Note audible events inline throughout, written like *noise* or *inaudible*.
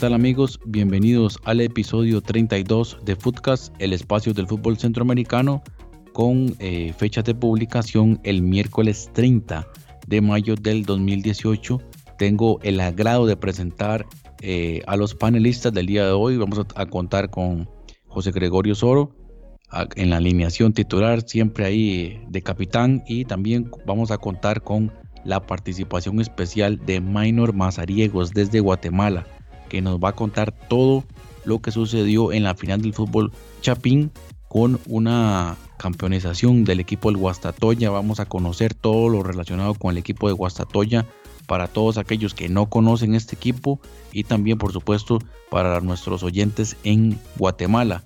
Tal amigos? Bienvenidos al episodio 32 de Footcast, el espacio del fútbol centroamericano, con eh, fecha de publicación el miércoles 30 de mayo del 2018. Tengo el agrado de presentar eh, a los panelistas del día de hoy. Vamos a, a contar con José Gregorio Soro a- en la alineación titular, siempre ahí eh, de capitán, y también vamos a contar con la participación especial de Minor Mazariegos desde Guatemala que nos va a contar todo lo que sucedió en la final del fútbol Chapín con una campeonización del equipo del Guastatoya. Vamos a conocer todo lo relacionado con el equipo de Guastatoya para todos aquellos que no conocen este equipo y también por supuesto para nuestros oyentes en Guatemala.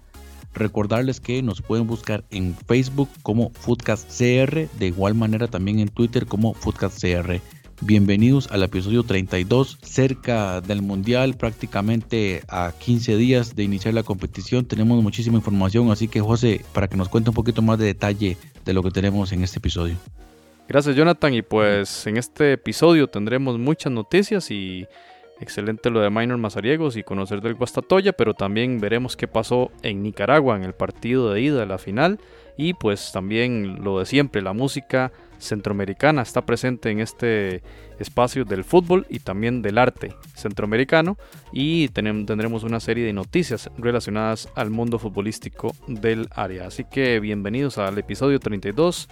Recordarles que nos pueden buscar en Facebook como Foodcast CR, de igual manera también en Twitter como Foodcast CR. Bienvenidos al episodio 32, cerca del Mundial, prácticamente a 15 días de iniciar la competición. Tenemos muchísima información, así que José, para que nos cuente un poquito más de detalle de lo que tenemos en este episodio. Gracias Jonathan y pues en este episodio tendremos muchas noticias y excelente lo de Minor Mazariegos y conocer del Guastatoya, pero también veremos qué pasó en Nicaragua en el partido de ida de la final y pues también lo de siempre, la música centroamericana está presente en este espacio del fútbol y también del arte centroamericano y tendremos una serie de noticias relacionadas al mundo futbolístico del área. Así que bienvenidos al episodio 32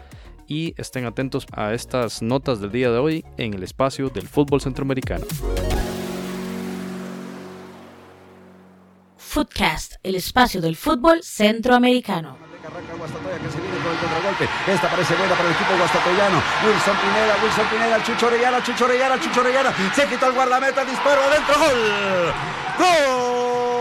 y estén atentos a estas notas del día de hoy en el espacio del fútbol centroamericano. Footcast, el espacio del fútbol centroamericano. Contragolpe. Esta parece buena para el equipo guastatoyano. Wilson Pineda, Wilson Pineda, Chucho Orellana, Chucho Orellana, Chucho Orellana. Se quitó el guardameta, disparo adentro. ¡Gol!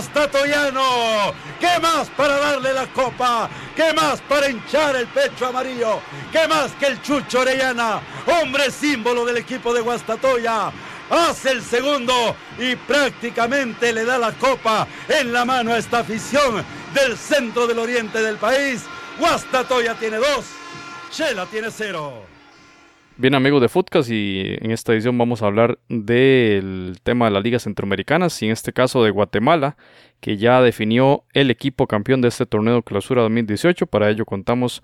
¡Ombligo guastatoyano! ¿Qué más para darle la copa? ¿Qué más para hinchar el pecho amarillo? ¿Qué más que el Chucho Orellana? Hombre símbolo del equipo de Guastatoya. Hace el segundo y prácticamente le da la copa en la mano a esta afición del centro del oriente del país. Guastatoya tiene dos, Chela tiene cero. Bien amigos de Footcast y en esta edición vamos a hablar del tema de las ligas centroamericanas y en este caso de Guatemala que ya definió el equipo campeón de este torneo clausura 2018. Para ello contamos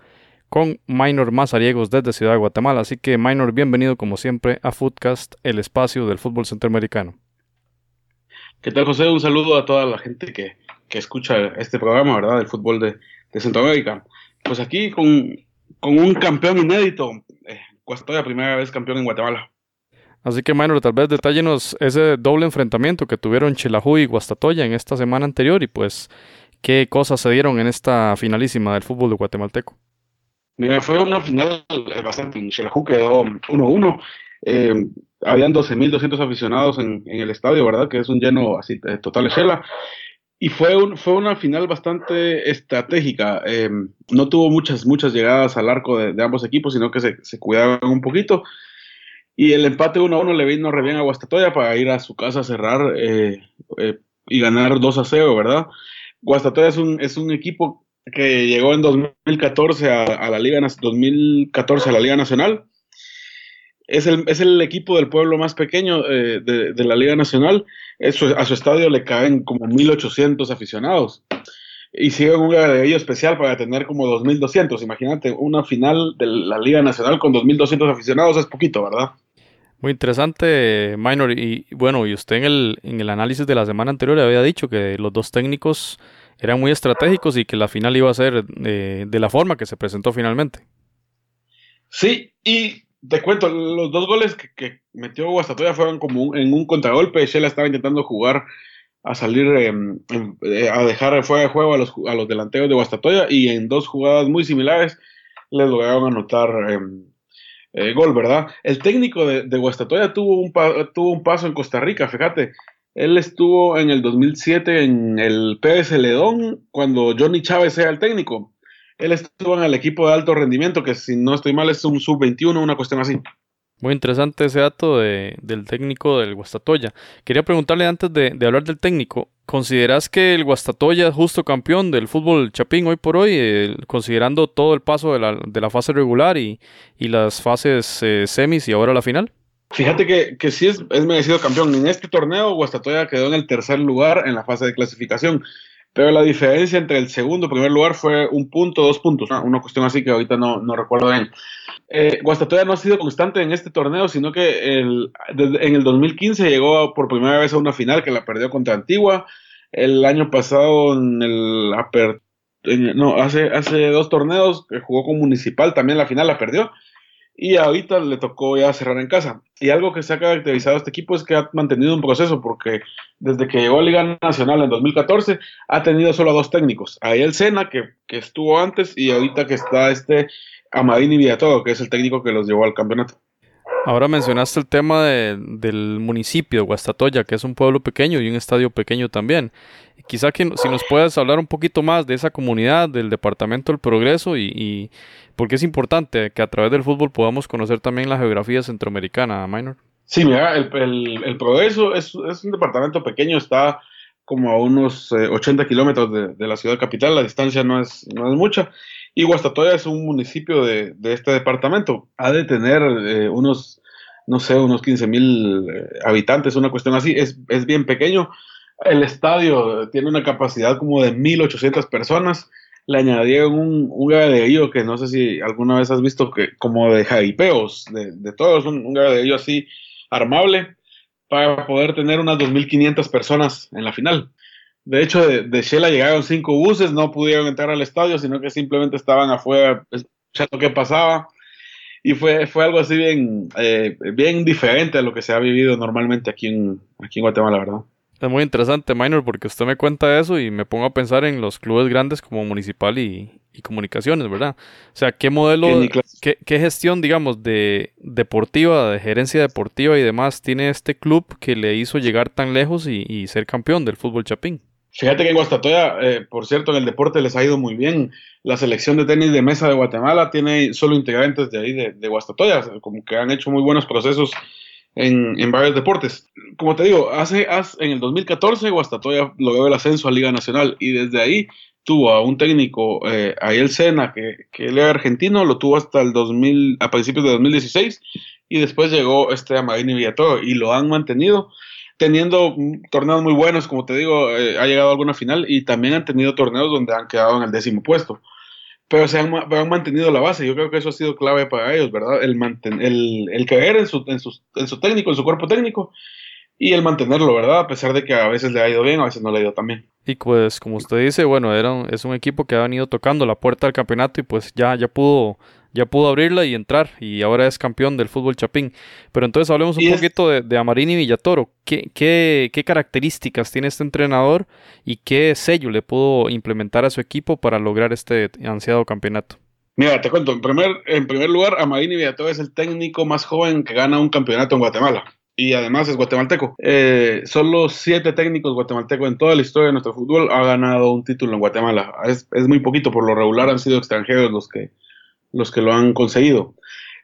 con Minor Mazariegos desde Ciudad de Guatemala. Así que Minor, bienvenido como siempre a Footcast, el espacio del fútbol centroamericano. ¿Qué tal, José? Un saludo a toda la gente que, que escucha este programa, ¿verdad? Del fútbol de, de Centroamérica. Pues aquí con, con un campeón inédito. Eh, Guastatoya, primera vez campeón en Guatemala. Así que, Minor, tal vez detállenos ese doble enfrentamiento que tuvieron Chelajú y Guastatoya en esta semana anterior y pues qué cosas se dieron en esta finalísima del fútbol de guatemalteco. Mira, fue una final eh, bastante. Xelajú quedó 1-1. Eh, habían 12.200 aficionados en, en el estadio, ¿verdad? Que es un lleno así eh, total de Shela. Y fue, un, fue una final bastante estratégica. Eh, no tuvo muchas, muchas llegadas al arco de, ambos equipos, sino que se, se cuidaban un poquito. Y el empate 1-1 le vino re bien a Guastatoya para ir a su casa a cerrar eh, eh, y ganar 2-0, ¿verdad? Guastatoya es un, es un equipo que llegó en 2014 a, a la Liga, 2014 a la Liga Nacional. Es el, es el equipo del pueblo más pequeño eh, de, de, la Liga Nacional. Eso, a su estadio le caen como 1.800 aficionados. Y siguen un agregadillo especial para tener como 2.200. Imagínate, una final de la Liga Nacional con 2.200 aficionados es poquito, ¿verdad? Muy interesante, Minor. Y bueno, y usted en el, en el análisis de la semana anterior había dicho que los dos técnicos eran muy estratégicos y que la final iba a ser eh, de la forma que se presentó finalmente. Sí, y te cuento, los dos goles que, metió Guastatoya fueron como un- en un contragolpe. Shela estaba intentando jugar a salir, em, em, eh, a dejar fuera de juego a los, a los delanteros de Guastatoya y en dos jugadas muy similares les lograron anotar em, eh, gol, ¿verdad? El técnico de, de Guastatoya tuvo un, pa- tuvo un paso en Costa Rica, fíjate. Él estuvo en el 2007 en el PS Ledón cuando Johnny Chávez era el técnico. Él estuvo en el equipo de alto rendimiento, que si no estoy mal es un sub-21, una cuestión así. Muy interesante ese dato de- del técnico del Guastatoya. Quería preguntarle antes de, de hablar del técnico, ¿consideras que el Guastatoya es justo campeón del fútbol chapín hoy por hoy, eh, considerando todo el paso de la, de la fase regular y, y las fases eh, semis y ahora la final? Fíjate que, que sí es, es merecido campeón. En este torneo, Guastatoya quedó en el tercer lugar en la fase de clasificación. Pero la diferencia entre el segundo y primer lugar fue un punto, dos puntos. Una, cuestión así que ahorita no, no recuerdo bien. Eh, Guastatoya no ha sido constante en este torneo, sino que el, en el 2015 llegó por primera vez a una final que la perdió contra Antigua. El año pasado, en el aper- en- no, hace, hace dos torneos que jugó con Municipal, también la final la perdió. Y ahorita le tocó ya cerrar en casa. Y algo que se ha caracterizado a este equipo es que ha mantenido un proceso, porque desde que llegó a Liga Nacional en 2014 ha tenido solo a dos técnicos. Ahí el Sena, que, que estuvo antes, y ahorita que está este Amadini Villatoro, que es el técnico que los llevó al campeonato. Ahora mencionaste el tema de- del municipio de Guastatoya, que es un pueblo pequeño y un estadio pequeño también. Quizá que si nos puedes hablar un poquito más de esa comunidad, del Departamento del Progreso y, porque es importante que a través del fútbol podamos conocer también la geografía centroamericana, Minor. Sí, mira, el, el- Progreso es, es un departamento pequeño, está como a unos eh, 80 kilómetros de, de la ciudad capital, la distancia no es, no es mucha. Y Guastatoya es un municipio de, de este departamento. Ha de tener eh, unos, no sé, unos 15 mil eh, habitantes, una cuestión así. Es, es bien pequeño. El estadio tiene una capacidad como de 1.800 personas. Le añadieron un, un que no sé si alguna vez has visto, que como de jaripeos, de, de todos, un, un así armable para poder tener unas 2.500 personas en la final. De hecho, de, de Shela llegaron cinco buses, no pudieron entrar al estadio, sino que simplemente estaban afuera escuchando qué pasaba. Y fue, fue algo así bien, eh, bien diferente a lo que se ha vivido normalmente aquí en, aquí en Guatemala, ¿verdad? Es muy interesante, Minor, porque usted me cuenta eso y me pongo a pensar en los clubes grandes como Municipal y, y Comunicaciones, ¿verdad? O sea, ¿qué modelo, qué, qué gestión, digamos, de deportiva, de gerencia deportiva y demás tiene este club que le hizo llegar tan lejos y, y ser campeón del fútbol chapín? Fíjate que en Guastatoya, eh, por cierto, en el deporte les ha ido muy bien. La selección de tenis de mesa de Guatemala tiene solo integrantes de ahí, de, de Guastatoya, como que han hecho muy buenos procesos en, varios deportes. Como te digo, hace, en el 2014 Guastatoya logró el ascenso a Liga Nacional y desde ahí tuvo a un técnico, eh, Ariel Sena, que, que él era argentino, lo tuvo hasta el 2000, a principios de 2016 y después llegó este Amarini Villatoro y lo han mantenido teniendo torneos muy buenos, como te digo, eh, ha llegado a alguna final y también han tenido torneos donde han quedado en el décimo puesto. Pero se han, mantenido la base. Yo creo que eso ha sido clave para ellos, ¿verdad? El, manten- el, el creer en su, en, su, en su técnico, en su cuerpo técnico y el mantenerlo, ¿verdad? A pesar de que a veces le ha ido bien, a veces no le ha ido tan bien. Y pues, como usted dice, bueno, era es un equipo que ha venido tocando la puerta del campeonato y pues ya, ya pudo, ya pudo abrirla y entrar y ahora es campeón del fútbol chapín. Pero entonces hablemos un poquito de, de Amarini Villatoro. ¿Qué, qué, qué características tiene este entrenador y qué sello le pudo implementar a su equipo para lograr este ansiado campeonato? Mira, te cuento, en primer, en primer lugar, Amarini Villatoro es el técnico más joven que gana un campeonato en Guatemala. Y además es guatemalteco. Eh, solo siete técnicos guatemaltecos en toda la historia de nuestro fútbol ha ganado un título en Guatemala. Es, es muy poquito, por lo regular han sido extranjeros los que, los que lo han conseguido.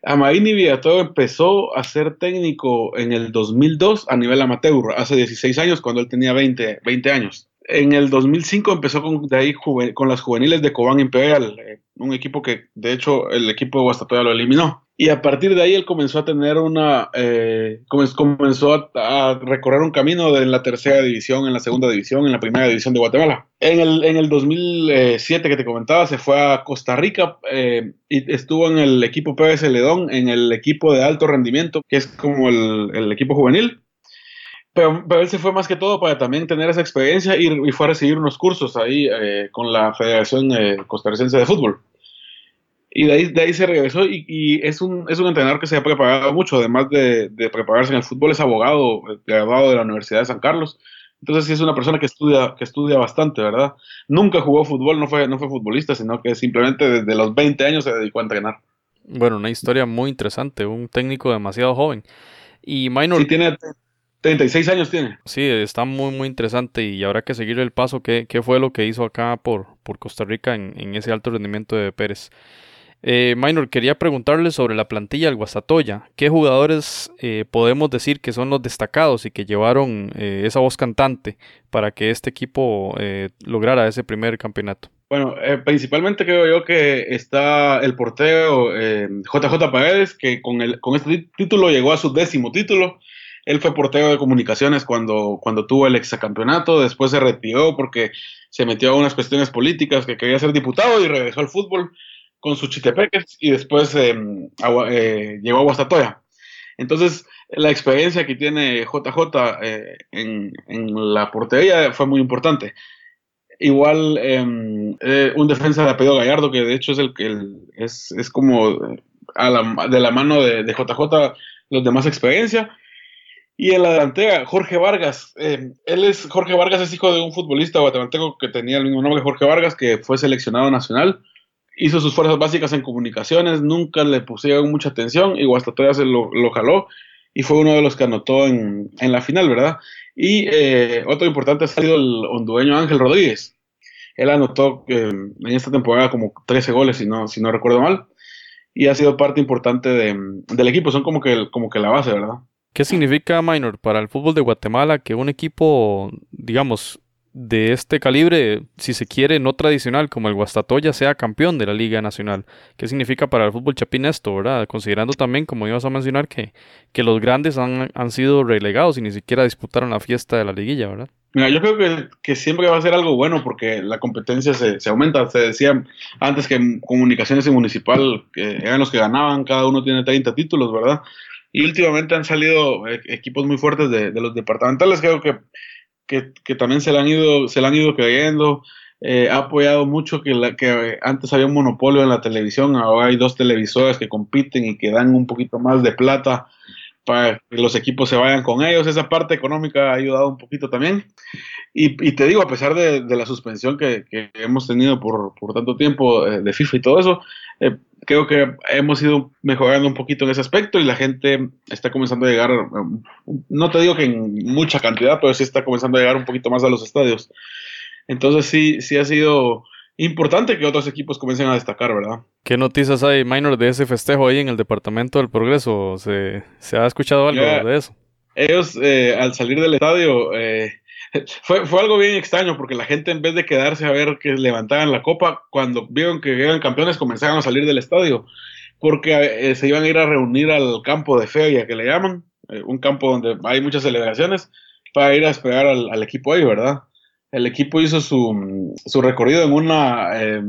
Amarini Villatoro empezó a ser técnico en el 2002 a nivel amateur, hace 16 años, cuando él tenía 20, 20 años. En el 2005 empezó con, de ahí, con las juveniles de Cobán Imperial, eh, un equipo que de hecho el equipo de Guastatoya lo eliminó. Y a partir de ahí él comenzó a tener una, eh, comenz- comenzó a, a recorrer un camino de la tercera división, en la segunda división, en la primera división de Guatemala. En el, en el 2007 que te comentaba, se fue a Costa Rica eh, y estuvo en el equipo PBS Ledón, en el equipo de alto rendimiento, que es como el, el equipo juvenil. Pero, pero él se fue más que todo para también tener esa experiencia y, y fue a recibir unos cursos ahí eh, con la Federación eh, Costarricense de Fútbol. Y de ahí, de ahí se regresó y, y es, un, es un entrenador que se ha preparado mucho, además de, de prepararse en el fútbol, es abogado, eh, graduado de la Universidad de San Carlos. Entonces sí es una persona que estudia, que estudia bastante, ¿verdad? Nunca jugó fútbol, no fue, no fue futbolista, sino que simplemente desde los 20 años se dedicó a entrenar. Bueno, una historia muy interesante, un técnico demasiado joven. Y Minor, Sí, tiene 36 años tiene. sí, está muy, muy interesante y habrá que seguir el paso. ¿Qué, qué fue lo que hizo acá por, por Costa Rica en, en ese alto rendimiento de Pérez? Eh, Minor, quería preguntarle sobre la plantilla del Guastatoya. ¿Qué jugadores eh, podemos decir que son los destacados y que llevaron eh, esa voz cantante para que este equipo eh, lograra ese primer campeonato? Bueno, eh, principalmente creo yo que está el portero JJ Paredes, que con, el, con este tí- título llegó a su décimo título. Él fue portero de comunicaciones cuando, cuando tuvo el exacampeonato, después se retiró porque se metió a unas cuestiones políticas, que quería ser diputado y regresó al fútbol con sus chitepeques y después eh, eh, llegó a Guastatoya. Entonces, la experiencia que tiene JJ eh, en, la portería fue muy importante. Igual em, eh, un defensa de apellido Gallardo, que de hecho es el que es, como a la- de la mano de, JJ los de más experiencia. Y en la delantera, Jorge Vargas. eh, él es, Jorge Vargas es hijo de un futbolista guatemalteco que tenía el mismo nombre, Jorge Vargas, que fue seleccionado nacional. Hizo sus fuerzas básicas en comunicaciones, nunca le pusieron mucha atención y Guastatoya se lo, jaló y fue uno de los que anotó en, en la final, ¿verdad? Y eh, otro importante ha sido el hondureño Ángel Rodríguez. Él anotó eh, en esta temporada como 13 goles, si no, si no recuerdo mal, y ha sido parte importante de- del equipo. Son como que, como que la base, ¿verdad? ¿Qué significa, Minor, para el fútbol de Guatemala que un equipo, digamos, de este calibre, si se quiere, no tradicional como el Guastatoya, sea campeón de la Liga Nacional? ¿Qué significa para el fútbol chapín esto, verdad? Considerando también, como ibas a mencionar, que, que los grandes han, han sido relegados y ni siquiera disputaron la fiesta de la liguilla, ¿verdad? Mira, yo creo que, que siempre va a ser algo bueno porque la competencia se, se aumenta. Se decía antes que Comunicaciones y Municipal eran los que ganaban, cada uno tiene 30 títulos, ¿verdad? Y últimamente han salido eh, equipos muy fuertes de, de los departamentales, creo que, que, también se le han ido, se le han ido creyendo. Eh, ha apoyado mucho que, la, que antes había un monopolio en la televisión, ahora hay dos televisoras que compiten y que dan un poquito más de plata para que los equipos se vayan con ellos. Esa parte económica ha ayudado un poquito también. Y, y te digo, a pesar de, de la suspensión que, que, hemos tenido por, por tanto tiempo eh, de FIFA y todo eso, eh, creo que hemos ido mejorando un poquito en ese aspecto y la gente está comenzando a llegar, eh, no te digo que en mucha cantidad, pero sí está comenzando a llegar un poquito más a los estadios. Entonces sí, sí ha sido importante que otros equipos comiencen a destacar, ¿verdad? ¿Qué noticias hay, Minor, de ese festejo ahí en el Departamento del Progreso? ¿Se, se ha escuchado algo Ya. de eso? Ellos eh, al salir del estadio eh, *laughs* fue, fue algo bien extraño porque la gente en vez de quedarse a ver que levantaran la copa, cuando vieron que eran campeones comenzaron a salir del estadio porque eh, se iban a ir a reunir al campo de feria que le llaman, eh, un campo donde hay muchas celebraciones, para ir a esperar al, al equipo ahí, ¿verdad? El equipo hizo su, su recorrido en una, eh,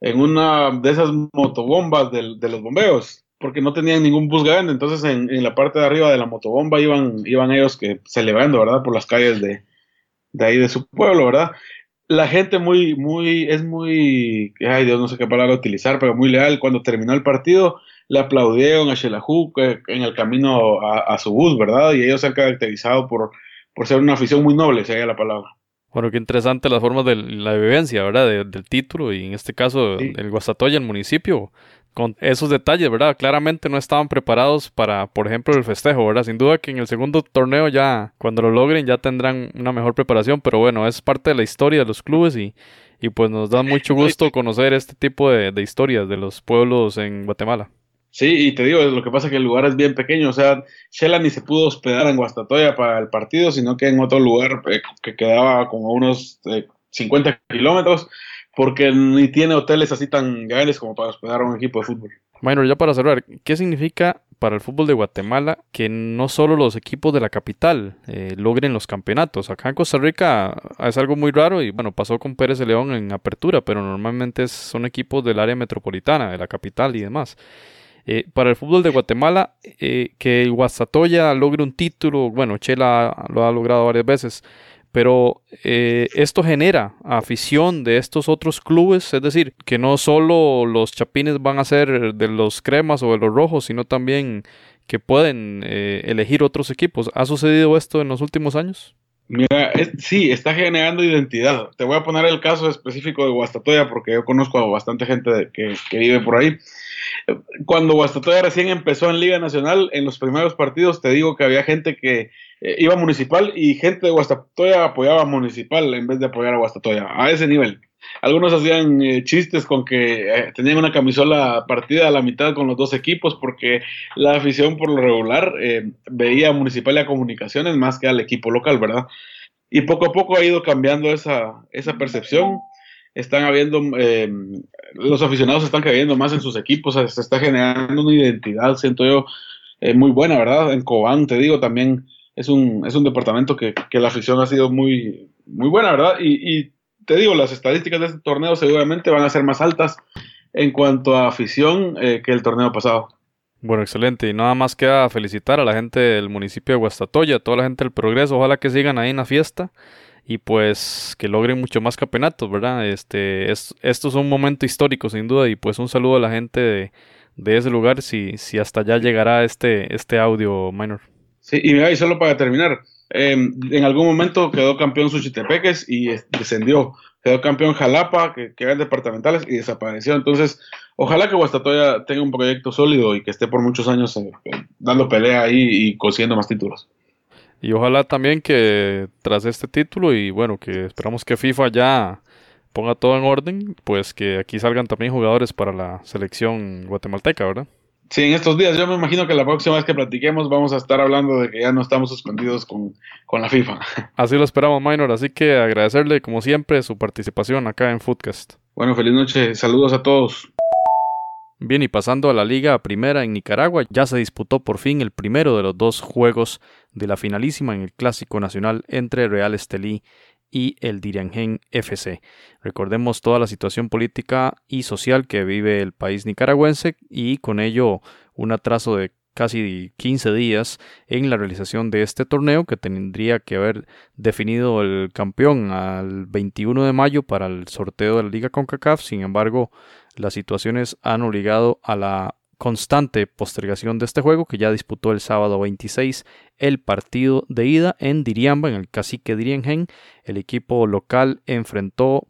en una de esas motobombas del- de los bomberos, porque no tenían ningún bus grande, entonces en, en la parte de arriba de la motobomba iban, iban ellos que celebrando, ¿verdad? Por las calles de, de ahí de su pueblo, ¿verdad? La gente muy, muy, es muy, ay Dios, no sé qué palabra utilizar, pero muy leal. Cuando terminó el partido, le aplaudieron a Shelahu eh, en el camino a, a su bus, ¿verdad? Y ellos se han caracterizado por, por ser una afición muy noble, sería la palabra. Bueno, qué interesante las formas de la vivencia, ¿verdad? De- del título y en este caso Sí. el Guastatoya, el municipio, con esos detalles, ¿verdad? Claramente no estaban preparados para, por ejemplo, el festejo, ¿verdad? Sin duda que en el segundo torneo ya, cuando lo logren, ya tendrán una mejor preparación, pero bueno, es parte de la historia de los clubes y, y pues nos da mucho *laughs* gusto conocer este tipo de, de historias de los pueblos en Guatemala. Sí, y te digo, lo que pasa es que el lugar es bien pequeño, o sea, Shela ni se pudo hospedar en Guastatoya para el partido, sino que en otro lugar eh, que quedaba como unos eh, 50 kilómetros, porque ni tiene hoteles así tan grandes como para hospedar a un equipo de fútbol. Minor, ya para cerrar, ¿qué significa para el fútbol de Guatemala que no solo los equipos de la capital eh, logren los campeonatos? Acá en Costa Rica es algo muy raro y bueno, pasó con Pérez de León en apertura, pero normalmente son equipos del área metropolitana, de la capital y demás. Eh, para el fútbol de Guatemala, eh, que el Guastatoya logre un título, bueno, Chela lo ha logrado varias veces, pero eh, esto genera afición de estos otros clubes, es decir, que no solo los chapines van a ser de los cremas o de los rojos, sino también que pueden elegir otros equipos. ¿Ha sucedido esto en los últimos años? Mira, sí, está generando identidad. Te voy a poner el caso específico de Guastatoya porque yo conozco a bastante gente que vive por ahí. Cuando Guastatoya recién empezó en Liga Nacional, en los primeros partidos te digo que había gente que eh, iba a Municipal y gente de Guastatoya apoyaba a Municipal en vez de apoyar a Guastatoya, a ese nivel. Algunos hacían eh, chistes con que eh, tenían una camisola partida a la mitad con los dos equipos porque la afición por lo regular veía a Municipal y a Comunicaciones más que al equipo local, ¿verdad? Y poco a poco ha ido cambiando esa, esa percepción. Están habiendo, eh, los aficionados están creyendo más en sus equipos, se está generando una identidad, siento yo, eh, muy buena, ¿verdad? En Cobán, te digo, también es un, es un departamento que, que la afición ha sido muy, muy buena, ¿verdad? Y, y te digo, las estadísticas de este torneo seguramente van a ser más altas en cuanto a afición eh, que el torneo pasado. Bueno, excelente. Y nada más queda felicitar a la gente del municipio de Guastatoya, a toda la gente del Progreso. Ojalá que sigan ahí en la fiesta y pues que logren mucho más campeonatos, ¿verdad? Este, es, esto es un momento histórico sin duda y pues un saludo a la gente de, ese lugar si, si hasta allá llegará este, este audio minor. Sí, y mira, y solo para terminar, eh, en algún momento quedó campeón Suchitepeques y descendió. Quedó campeón Jalapa, que, que eran departamentales, y desapareció. Entonces, ojalá que Guastatoya tenga un proyecto sólido y que esté por muchos años eh, dando pelea ahí y consiguiendo más títulos. Y ojalá también que tras este título y bueno, que esperamos que FIFA ya ponga todo en orden, pues que aquí salgan también jugadores para la selección guatemalteca, ¿verdad? Sí, en estos días yo me imagino que la próxima vez que platiquemos vamos a estar hablando de que ya no estamos suspendidos con, con la FIFA. *laughs* Así lo esperamos, Minor. Así que agradecerle, como siempre, su participación acá en Footcast. Bueno, feliz noche, saludos a todos. Bien, y pasando a la Liga Primera en Nicaragua, ya se disputó por fin el primero de los dos juegos de la finalísima en el Clásico Nacional entre Real Estelí y el Diriangén FC. Recordemos toda la situación política y social que vive el país nicaragüense y con ello un atraso de casi 15 días en la realización de este torneo que tendría que haber definido el campeón al 21 de mayo para el sorteo de la Liga CONCACAF. Sin embargo, las situaciones han obligado a la constante postergación de este juego que ya disputó el sábado 26 el partido de ida en Diriamba, en el cacique Diriengen. El equipo local enfrentó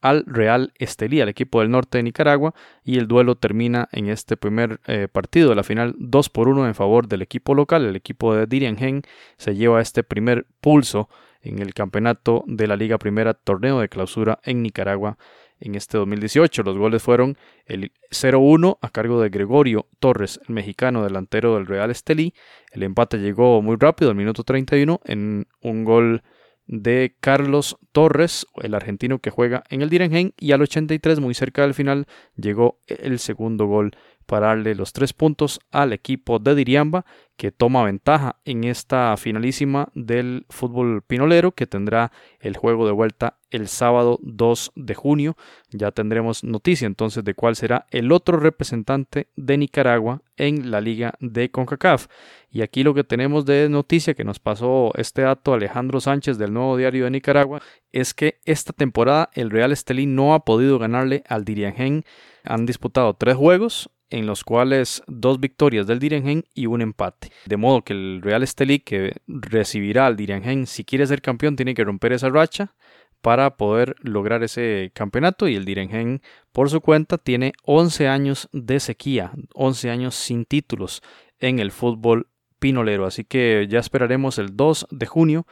al Real Estelí, al equipo del norte de Nicaragua, y el duelo termina en este primer eh, partido de la final 2 por 1 en favor del equipo local. El equipo de Diriengen se lleva este primer pulso en el campeonato de la Liga Primera Torneo de Clausura en Nicaragua en este 2018. Los goles fueron el 0-1 a cargo de Gregorio Torres, el mexicano delantero del Real Estelí. El empate llegó muy rápido, al minuto 31, en un gol de Carlos Torres, el argentino que juega en el Direngen, y al 83, muy cerca del final, llegó el segundo gol para darle los tres puntos al equipo de Diriamba, que toma ventaja en esta finalísima del fútbol pinolero, que tendrá el juego de vuelta el sábado 2 de junio. Ya tendremos noticia entonces de cuál será el otro representante de Nicaragua en la liga de CONCACAF. Y aquí lo que tenemos de noticia que nos pasó este dato Alejandro Sánchez del Nuevo Diario de Nicaragua es que esta temporada el Real Estelí no ha podido ganarle al Diriangén. Han disputado tres juegos, en los cuales dos victorias del Diriangén y un empate. De modo que el Real Estelí, que recibirá al Diriangén, si quiere ser campeón, tiene que romper esa racha para poder lograr ese campeonato y el Diriangén por su cuenta tiene 11 años de sequía, 11 años sin títulos en el fútbol pinolero, así que ya esperaremos el 2 de junio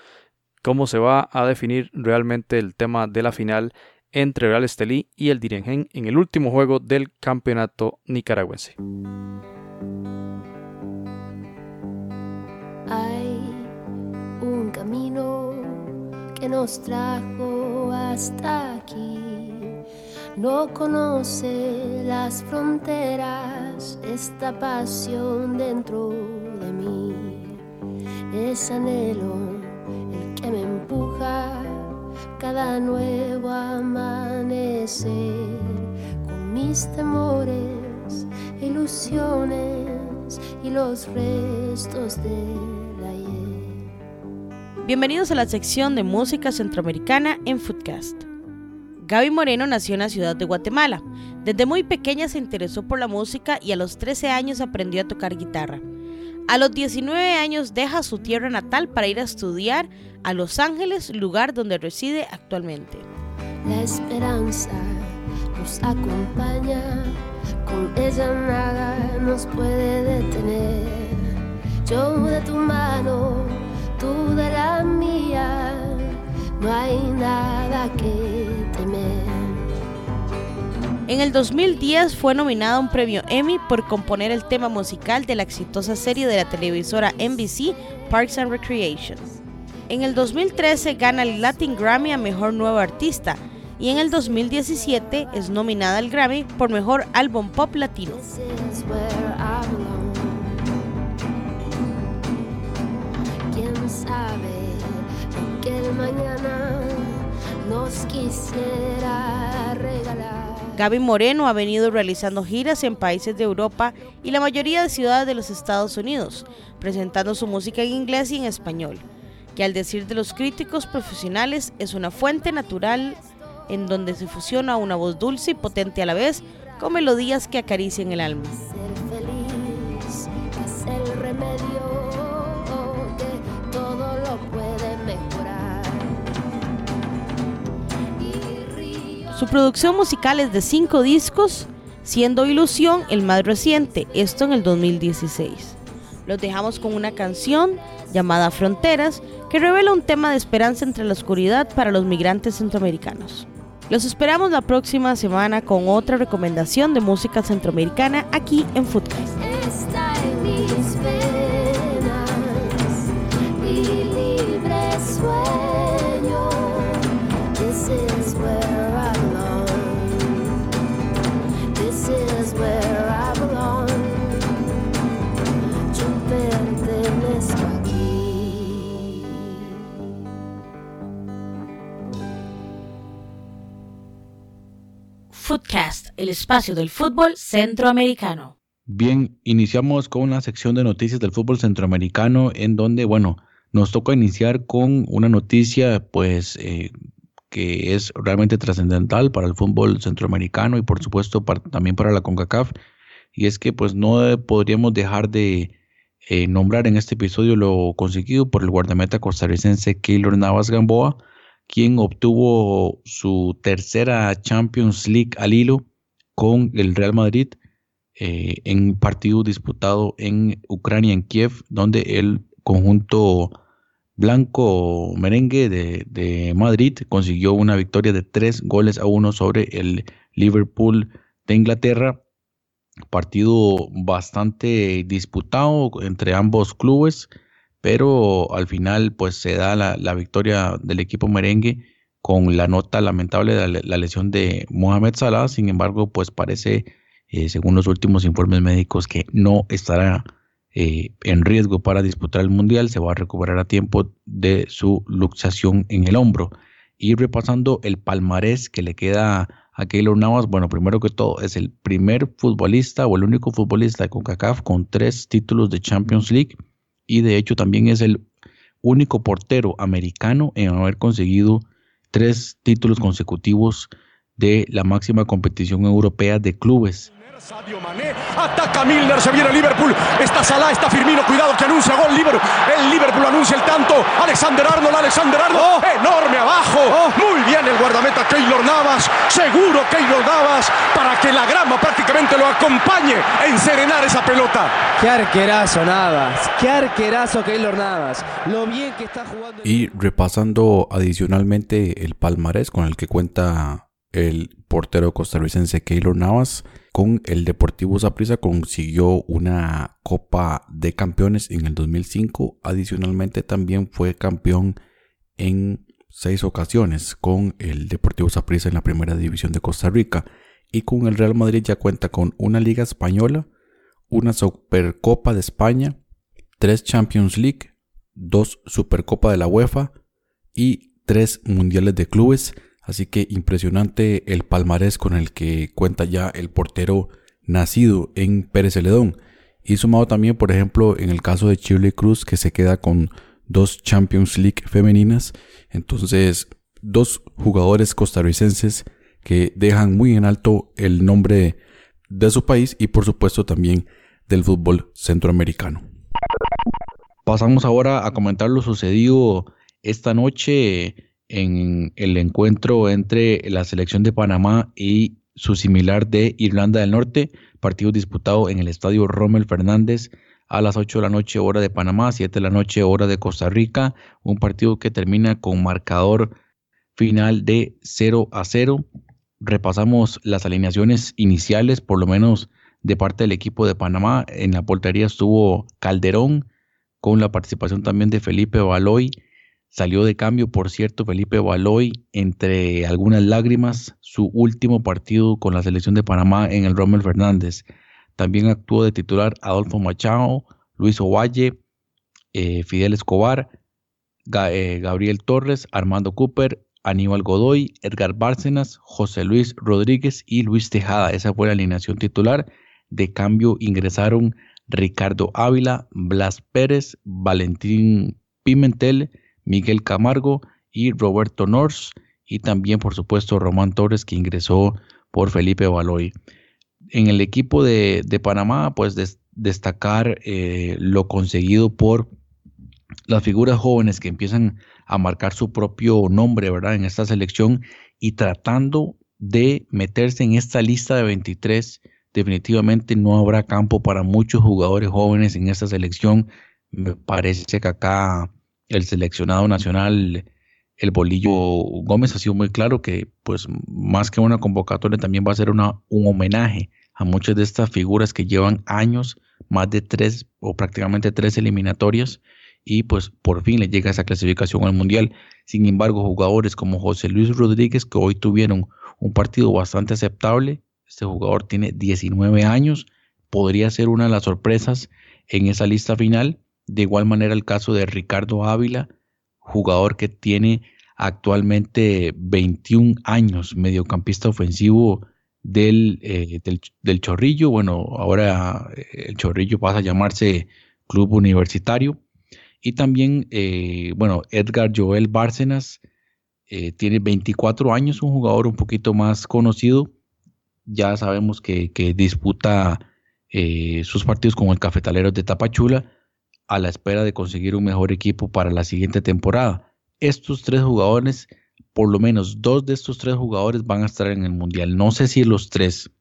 cómo se va a definir realmente el tema de la final entre Real Estelí y el Diriangén en el último juego del campeonato nicaragüense. Hay un camino que nos trajo hasta aquí. No conoce las fronteras, esta pasión dentro de mí. Es anhelo el que me empuja cada nuevo amanecer con mis temores ilusiones y los restos del ayer. Bienvenidos a la sección de música centroamericana en Foodcast. Gaby Moreno nació en la ciudad de Guatemala. Desde muy pequeña se interesó por la música y a los 13 años aprendió a tocar guitarra. A los 19 años deja su tierra natal para ir a estudiar a Los Ángeles, lugar donde reside actualmente. La esperanza nos acompaña, con ella nada nos puede detener. Yo de tu mano, tú de la mía, no hay nada que. En el 2010 fue nominado a un premio Emmy por componer el tema musical de la exitosa serie de la televisora NBC Parks and Recreation. En el 2013 gana el Latin Grammy a Mejor Nuevo Artista y en el 2017 es nominada al Grammy por Mejor Álbum Pop Latino. This is where I belong. ¿Quién sabe lo que el mañana nos quisiera regalar? Gaby Moreno ha venido realizando giras en países de Europa y la mayoría de ciudades de los Estados Unidos, presentando su música en inglés y en español, que al decir de los críticos profesionales es una fuente natural en donde se fusiona una voz dulce y potente a la vez con melodías que acarician el alma. Su producción musical es de cinco discos, siendo Ilusión el más reciente, esto en el 2016. Los dejamos con una canción llamada Fronteras, que revela un tema de esperanza entre la oscuridad para los migrantes centroamericanos. Los esperamos la próxima semana con otra recomendación de música centroamericana aquí en Foodcast. El espacio del fútbol centroamericano. Bien, iniciamos con una sección de noticias del fútbol centroamericano en donde, bueno, nos toca iniciar con una noticia pues eh, que es realmente trascendental para el fútbol centroamericano y por supuesto para- también para la CONCACAF y es que pues no podríamos dejar de eh, nombrar en este episodio lo conseguido por el guardameta costarricense Keylor Navas Gamboa, quien obtuvo su tercera Champions League al hilo con el Real Madrid eh, en partido disputado en Ucrania, en Kiev, donde el conjunto blanco merengue de, de Madrid consiguió una victoria de tres goles a uno sobre el Liverpool de Inglaterra. Partido bastante disputado entre ambos clubes, pero al final pues se da la, victoria del equipo merengue con la nota lamentable de la, la lesión de Mohamed Salah. Sin embargo, pues parece eh, según los últimos informes médicos, que no estará eh, en riesgo para disputar el Mundial, se va a recuperar a tiempo de su luxación en el hombro. Y repasando el palmarés que le queda a Keylor Navas, bueno, primero que todo, es el primer futbolista o el único futbolista de CONCACAF con tres títulos de Champions League y de hecho también es el único portero americano en haber conseguido tres títulos consecutivos de la máxima competición europea de clubes. Ataca Milner, se viene Liverpool, está Salah, está Firmino, cuidado que anuncia gol Liverpool, el Liverpool anuncia el tanto, Alexander Arnold, Alexander Arnold, enorme abajo, muy bien el guardameta Keylor Navas, seguro Keylor Navas, para que la grama prácticamente lo acompañe en serenar esa pelota. Qué arquerazo Navas, qué arquerazo Keylor Navas. Lo bien que está jugando. Y repasando adicionalmente el palmarés con el que cuenta el portero costarricense Keylor Navas, con el Deportivo Saprissa consiguió una Copa de Campeones en el 2005. Adicionalmente también fue campeón en seis ocasiones con el Deportivo Saprissa en la primera división de Costa Rica. Y con el Real Madrid ya cuenta con una Liga Española, una Supercopa de España, tres Champions League, dos Supercopa de la UEFA y tres Mundiales de Clubes. Así que impresionante el palmarés con el que cuenta ya el portero nacido en Pérez Celedón. Y sumado también, por ejemplo, en el caso de Chile Cruz, que se queda con dos Champions League femeninas. Entonces, dos jugadores costarricenses que dejan muy en alto el nombre de su país y por supuesto también del fútbol centroamericano. Pasamos ahora a comentar lo sucedido esta noche en el encuentro entre la selección de Panamá y su similar de Irlanda del Norte, partido disputado en el estadio Rommel Fernández a las 8 de la noche hora de Panamá, 7 de la noche hora de Costa Rica, un partido que termina con marcador final de 0 a 0. Repasamos las alineaciones iniciales, por lo menos de parte del equipo de Panamá. En la portería estuvo Calderón, con la participación también de Felipe Baloy. Salió de cambio, por cierto, Felipe Baloy, entre algunas lágrimas, su último partido con la selección de Panamá en el Rommel Fernández. También actuó de titular Adolfo Machado, Luis Ovalle, eh, Fidel Escobar, eh, Gabriel Torres, Armando Cooper, Aníbal Godoy, Edgar Bárcenas, José Luis Rodríguez y Luis Tejada. Esa fue la alineación titular. De cambio ingresaron Ricardo Ávila, Blas Pérez, Valentín Pimentel, Miguel Camargo y Roberto Nors. Y también, por supuesto, Román Torres, que ingresó por Felipe Baloy. En el equipo de, Panamá, pues destacar eh, lo conseguido por las figuras jóvenes que empiezan a marcar su propio nombre, ¿verdad? En esta selección y tratando de meterse en esta lista de 23, definitivamente no habrá campo para muchos jugadores jóvenes en esta selección. Me parece que acá el seleccionado nacional, el Bolillo Gómez, ha sido muy claro que, pues, más que una convocatoria, también va a ser una, un homenaje a muchas de estas figuras que llevan años, más de tres o prácticamente tres eliminatorias y pues por fin le llega esa clasificación al Mundial. Sin embargo, jugadores como José Luis Rodríguez, que hoy tuvieron un partido bastante aceptable, este jugador tiene 19 años, podría ser una de las sorpresas en esa lista final. De igual manera el caso de Ricardo Ávila, jugador que tiene actualmente 21 años, mediocampista ofensivo del, eh, del, del, Chorrillo. Bueno, ahora eh, el Chorrillo pasa a llamarse Club Universitario. Y también, eh, bueno, Edgar Joel Bárcenas tiene 24 años, un jugador un poquito más conocido. Ya sabemos que, disputa eh, sus partidos con el Cafetalero de Tapachula a la espera de conseguir un mejor equipo para la siguiente temporada. Estos tres jugadores, por lo menos dos de estos tres jugadores van a estar en el Mundial. No sé si los tres,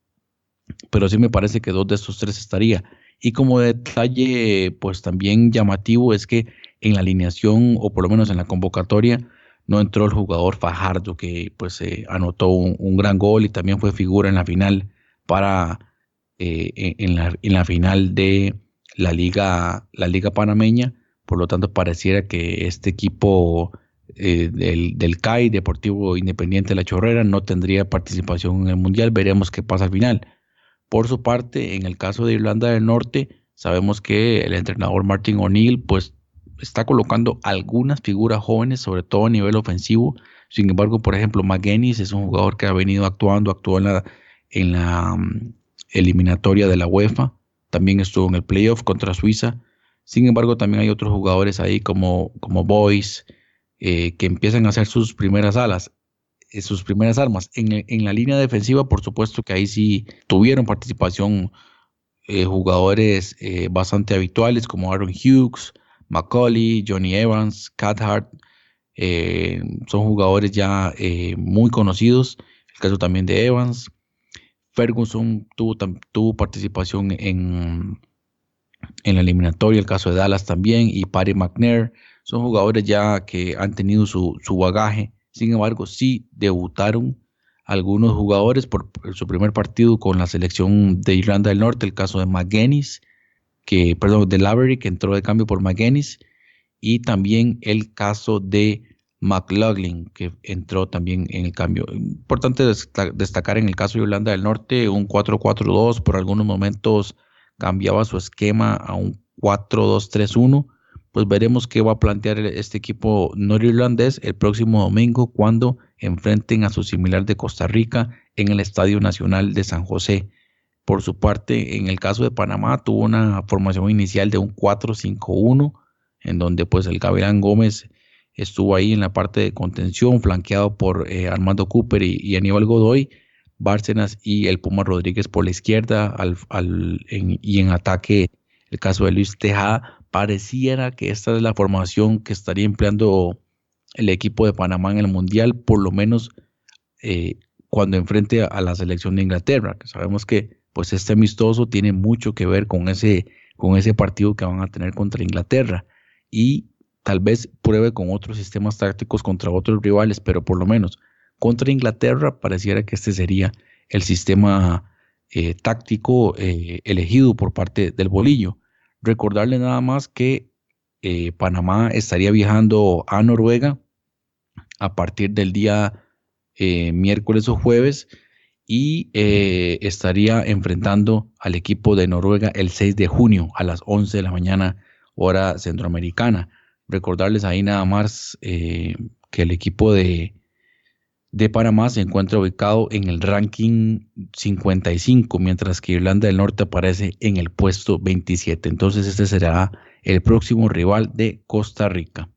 pero sí me parece que dos de estos tres estaría. Y como detalle, pues también llamativo es que en la alineación, o por lo menos en la convocatoria, no entró el jugador Fajardo, que pues eh, anotó un, gran gol y también fue figura en la final para eh, en, la, en, la, final de la liga, la liga panameña. Por lo tanto, pareciera que este equipo eh, del, del CAI, Deportivo Independiente de la Chorrera, no tendría participación en el Mundial. Veremos qué pasa al final. Por su parte, en el caso de Irlanda del Norte, sabemos que el entrenador Martin O'Neill pues está colocando algunas figuras jóvenes, sobre todo a nivel ofensivo. Sin embargo, por ejemplo, McGuinness es un jugador que ha venido actuando, actuó en la, en la mm, eliminatoria de la UEFA, también estuvo en el playoff contra Suiza. Sin embargo, también hay otros jugadores ahí como, como Boyce, eh, que empiezan a hacer sus primeras alas. Eh, sus primeras armas. En, la línea defensiva, por supuesto que ahí sí tuvieron participación eh, jugadores bastante habituales como Aaron Hughes, Macaulay, Johnny Evans, Cathart. son jugadores ya muy conocidos. El caso también de Evans. Ferguson tuvo, participación en, en la eliminatoria, el caso de Dallas también, y Patty McNair. Son jugadores ya que han tenido su, su bagaje sin embargo, sí debutaron algunos jugadores por, su primer partido con la selección de Irlanda del Norte, el caso de McGuinness, que, perdón, de Lavery, que entró de cambio por McGuinness, y también el caso de McLaughlin, que entró también en el cambio. Importante destacar en el caso de Irlanda del Norte, un 4-4-2, por algunos momentos cambiaba su esquema a un 4-2-3-1 pues veremos qué va a plantear este equipo norirlandés el próximo domingo cuando enfrenten a su similar de Costa Rica en el Estadio Nacional de San José. por su parte, en el caso de Panamá, tuvo una formación inicial de un 4-5-1, en donde pues el Gabriel Gómez estuvo ahí en la parte de contención, flanqueado por eh, Armando Cooper y, Aníbal Godoy, Bárcenas y el Puma Rodríguez por la izquierda, y en ataque el caso de Luis Tejada. Pareciera que esta es la formación que estaría empleando el equipo de Panamá en el Mundial, por lo menos eh, cuando enfrente a, la selección de Inglaterra, que sabemos que pues este amistoso tiene mucho que ver con ese, con ese partido que van a tener contra Inglaterra. Y tal vez pruebe con otros sistemas tácticos contra otros rivales, pero por lo menos contra Inglaterra pareciera que este sería el sistema eh, táctico eh, elegido por parte del bolillo. Recordarle nada más que eh, Panamá estaría viajando a Noruega a partir del día miércoles o jueves y estaría enfrentando al equipo de Noruega el 6 de junio a las 11 de la mañana hora centroamericana. Recordarles ahí nada más que el equipo de, de Panamá se encuentra ubicado en el ranking 55, mientras que Irlanda del Norte aparece en el puesto 27. Entonces este será el próximo rival de Costa Rica.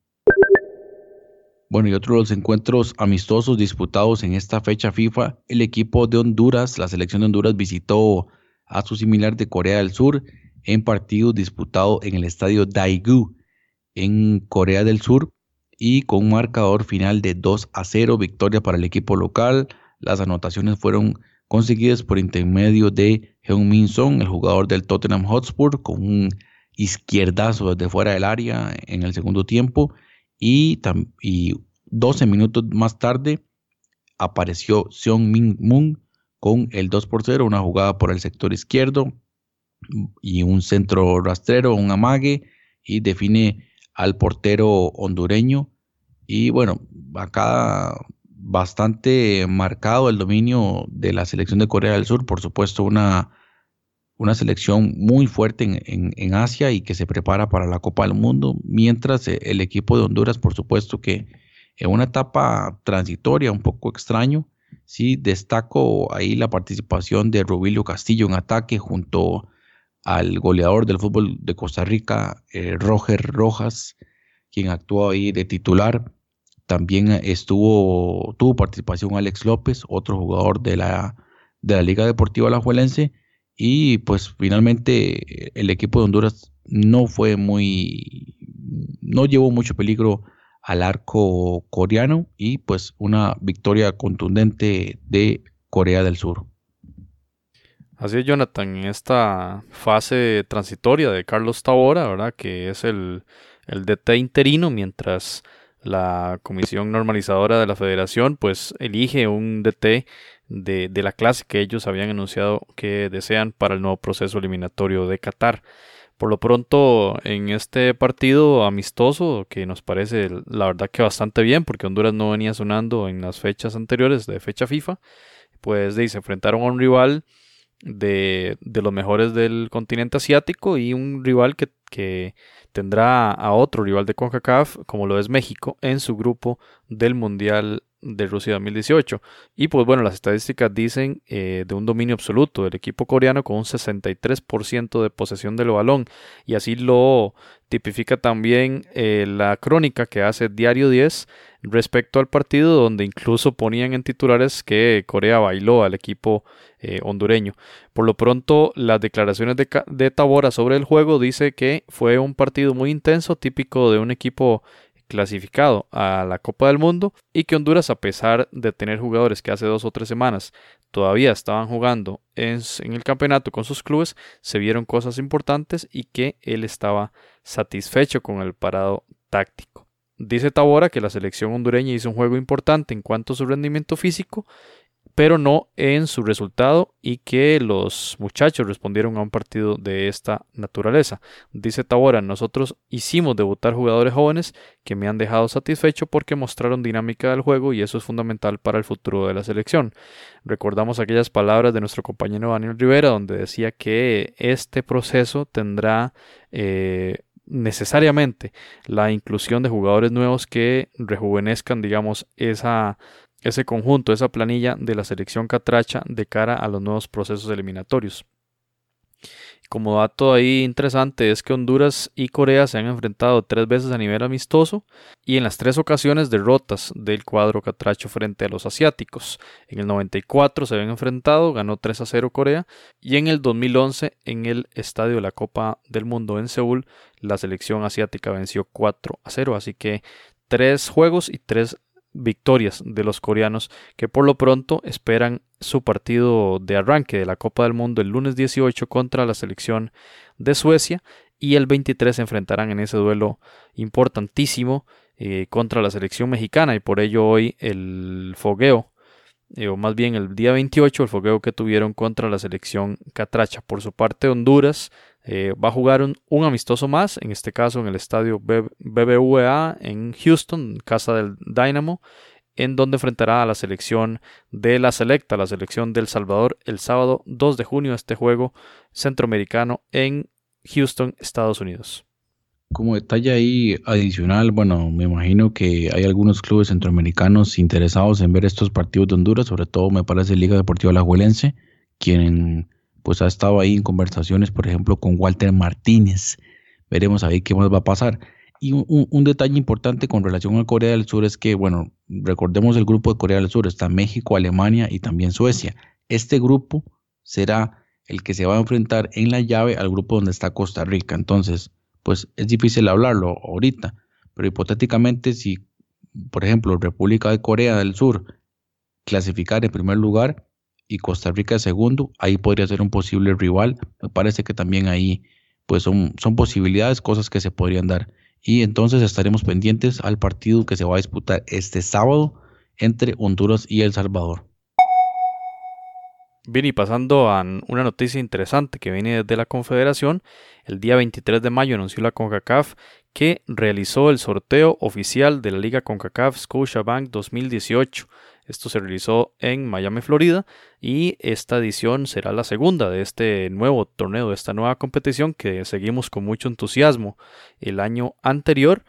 Bueno, y otro de los encuentros amistosos disputados en esta fecha FIFA, el equipo de Honduras, la selección de Honduras visitó a su similar de Corea del Sur en partido disputado en el estadio Daegu en Corea del Sur y con un marcador final de 2 a 0, victoria para el equipo local. Las anotaciones fueron conseguidas por intermedio de Heung-Min Son, el jugador del Tottenham Hotspur, con un izquierdazo desde fuera del área en el segundo tiempo. Y, y 12 minutos más tarde apareció Seong Min Moon con el 2 por 0, una jugada por el sector izquierdo y un centro rastrero, un amague, y define al portero hondureño. Y bueno, acá bastante marcado el dominio de la selección de Corea del Sur, por supuesto una, una selección muy fuerte en, Asia y que se prepara para la Copa del Mundo, mientras eh, el equipo de Honduras, por supuesto que en una etapa transitoria un poco extraño, sí destaco ahí la participación de Rubilio Castillo en ataque junto al goleador del fútbol de Costa Rica, eh, Roger Rojas, quien actuó ahí de titular. También estuvo, tuvo participación Alex López, otro jugador de la, de la Liga Deportiva Alajuelense. Y pues finalmente el equipo de Honduras no fue muy, no llevó mucho peligro al arco coreano y pues una victoria contundente de Corea del Sur. Así es, Jonathan, en esta fase transitoria de Carlos Tabora, ¿verdad? Que es el, DT interino, mientras la comisión normalizadora de la federación pues elige un DT de, de, la clase que ellos habían anunciado que desean para el nuevo proceso eliminatorio de Qatar. Por lo pronto, en este partido amistoso, que nos parece la verdad que bastante bien, porque Honduras no venía sonando en las fechas anteriores de fecha FIFA, pues se enfrentaron a un rival de, de los mejores del continente asiático y un rival que, que tendrá a otro rival de CONCACAF, como lo es México, en su grupo del Mundial de Rusia 2018. Y pues bueno, las estadísticas dicen eh, de un dominio absoluto del equipo coreano con un 63% de posesión del balón. Y así lo tipifica también eh, la crónica que hace Diario 10 respecto al partido, donde incluso ponían en titulares que Corea bailó al equipo eh, hondureño. Por lo pronto, las declaraciones de, de Tabora sobre el juego dice que fue un partido muy intenso, típico de un equipo clasificado a la Copa del Mundo y que Honduras, a pesar de tener jugadores que hace dos o tres semanas todavía estaban jugando en, el campeonato con sus clubes, se vieron cosas importantes y que él estaba satisfecho con el parado táctico. Dice Tabora que la selección hondureña hizo un juego importante en cuanto a su rendimiento físico pero no en su resultado y que los muchachos respondieron a un partido de esta naturaleza. Dice Tabora, nosotros hicimos debutar jugadores jóvenes que me han dejado satisfecho porque mostraron dinámica del juego y eso es fundamental para el futuro de la selección. Recordamos aquellas palabras de nuestro compañero Daniel Rivera donde decía que este proceso tendrá... Eh, necesariamente la inclusión de jugadores nuevos que rejuvenezcan, digamos, esa ese conjunto, esa planilla de la selección catracha de cara a los nuevos procesos eliminatorios. Como dato ahí interesante es que Honduras y Corea se han enfrentado tres veces a nivel amistoso y en las tres ocasiones derrotas del cuadro catracho frente a los asiáticos. En el 94 se habían enfrentado, ganó 3 a 0 Corea y en el 2011 en el estadio de la Copa del Mundo en Seúl la selección asiática venció 4 a 0, así que tres juegos y tres victorias de los coreanos que por lo pronto esperan su partido de arranque de la Copa del Mundo el lunes 18 contra la selección de Suecia y el 23 se enfrentarán en ese duelo importantísimo eh, contra la selección mexicana y por ello hoy el fogueo eh, o más bien el día 28 el fogueo que tuvieron contra la selección catracha por su parte Honduras eh, va a jugar un, un, amistoso más, en este caso en el estadio BBVA en Houston, casa del Dynamo, en donde enfrentará a la selección de la Selecta, la selección del Salvador, el sábado 2 de junio, este juego centroamericano en Houston, Estados Unidos. Como detalle ahí adicional, bueno, me imagino que hay algunos clubes centroamericanos interesados en ver estos partidos de Honduras, sobre todo me parece Liga Deportiva Alajuelense, quien pues ha estado ahí en conversaciones, por ejemplo, con Walter Martínez. Veremos ahí qué más va a pasar. Y un, un, detalle importante con relación a Corea del Sur es que, bueno, recordemos el grupo de Corea del Sur, está México, Alemania y también Suecia. Este grupo será el que se va a enfrentar en la llave al grupo donde está Costa Rica. Entonces, pues es difícil hablarlo ahorita, pero hipotéticamente si, por ejemplo, República de Corea del Sur clasificar en primer lugar, y Costa Rica segundo, ahí podría ser un posible rival. Me parece que también ahí pues son, son posibilidades, cosas que se podrían dar. Y entonces estaremos pendientes al partido que se va a disputar este sábado entre Honduras y El Salvador. Bien, y pasando a una noticia interesante que viene desde la Confederación, el día 23 de mayo anunció la CONCACAF que realizó el sorteo oficial de la Liga CONCACAF Scotiabank 2018. Esto se realizó en Miami, Florida, y esta edición será la segunda de este nuevo torneo, de esta nueva competición que seguimos con mucho entusiasmo. El año anterior,